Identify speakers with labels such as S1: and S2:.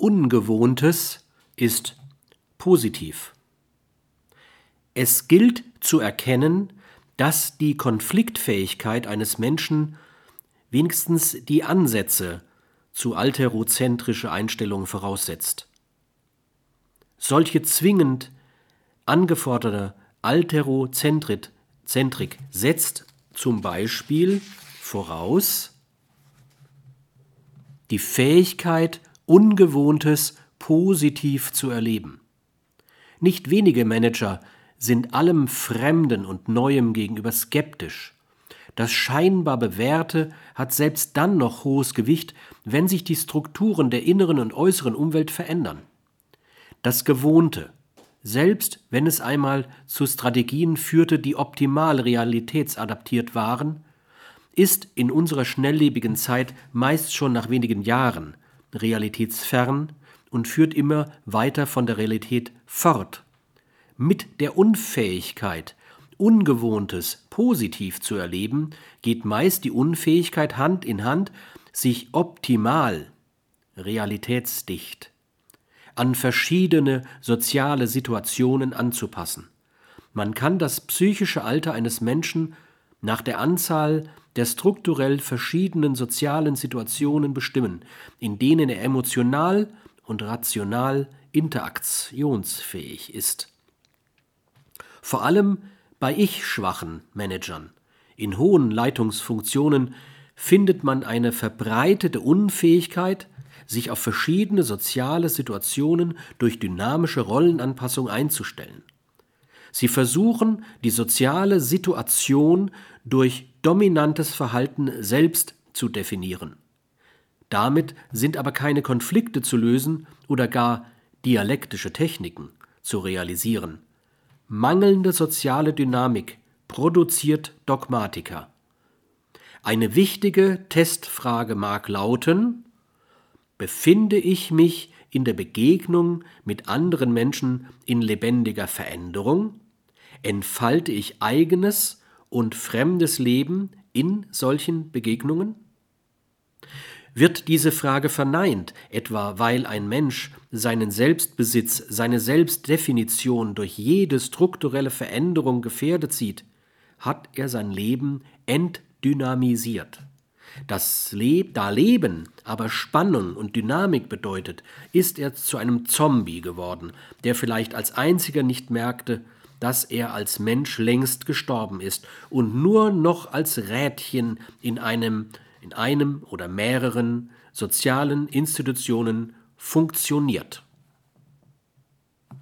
S1: Ungewohntes ist positiv. Es gilt zu erkennen, dass die Konfliktfähigkeit eines Menschen wenigstens die Ansätze zu alterozentrische Einstellungen voraussetzt. Solche zwingend angeforderte Alterozentrik setzt zum Beispiel voraus die Fähigkeit, Ungewohntes positiv zu erleben. Nicht wenige Manager sind allem Fremden und Neuem gegenüber skeptisch. Das scheinbar Bewährte hat selbst dann noch hohes Gewicht, wenn sich die Strukturen der inneren und äußeren Umwelt verändern. Das Gewohnte, selbst wenn es einmal zu Strategien führte, die optimal realitätsadaptiert waren, ist in unserer schnelllebigen Zeit meist schon nach wenigen Jahren realitätsfern und führt immer weiter von der Realität fort. Mit der Unfähigkeit, Ungewohntes positiv zu erleben, geht meist die Unfähigkeit Hand in Hand, sich optimal, realitätsdicht, an verschiedene soziale Situationen anzupassen. Man kann das psychische Alter eines Menschen nach der Anzahl der strukturell verschiedenen sozialen Situationen bestimmen, in denen er emotional und rational interaktionsfähig ist. Vor allem bei ich-schwachen Managern in hohen Leitungsfunktionen findet man eine verbreitete Unfähigkeit, sich auf verschiedene soziale Situationen durch dynamische Rollenanpassung einzustellen. Sie versuchen, die soziale Situation durch dominantes Verhalten selbst zu definieren. Damit sind aber keine Konflikte zu lösen oder gar dialektische Techniken zu realisieren. Mangelnde soziale Dynamik produziert Dogmatiker. Eine wichtige Testfrage mag lauten, befinde ich mich in der Begegnung mit anderen Menschen in lebendiger Veränderung? Entfalte ich eigenes und fremdes Leben in solchen Begegnungen? Wird diese Frage verneint, etwa weil ein Mensch seinen Selbstbesitz, seine Selbstdefinition durch jede strukturelle Veränderung gefährdet sieht, hat er sein Leben entdynamisiert. Das Leb da Leben aber Spannung und Dynamik bedeutet, ist er zu einem Zombie geworden, der vielleicht als einziger nicht merkte, dass er als Mensch längst gestorben ist und nur noch als Rädchen in einem, in einem oder mehreren sozialen Institutionen funktioniert.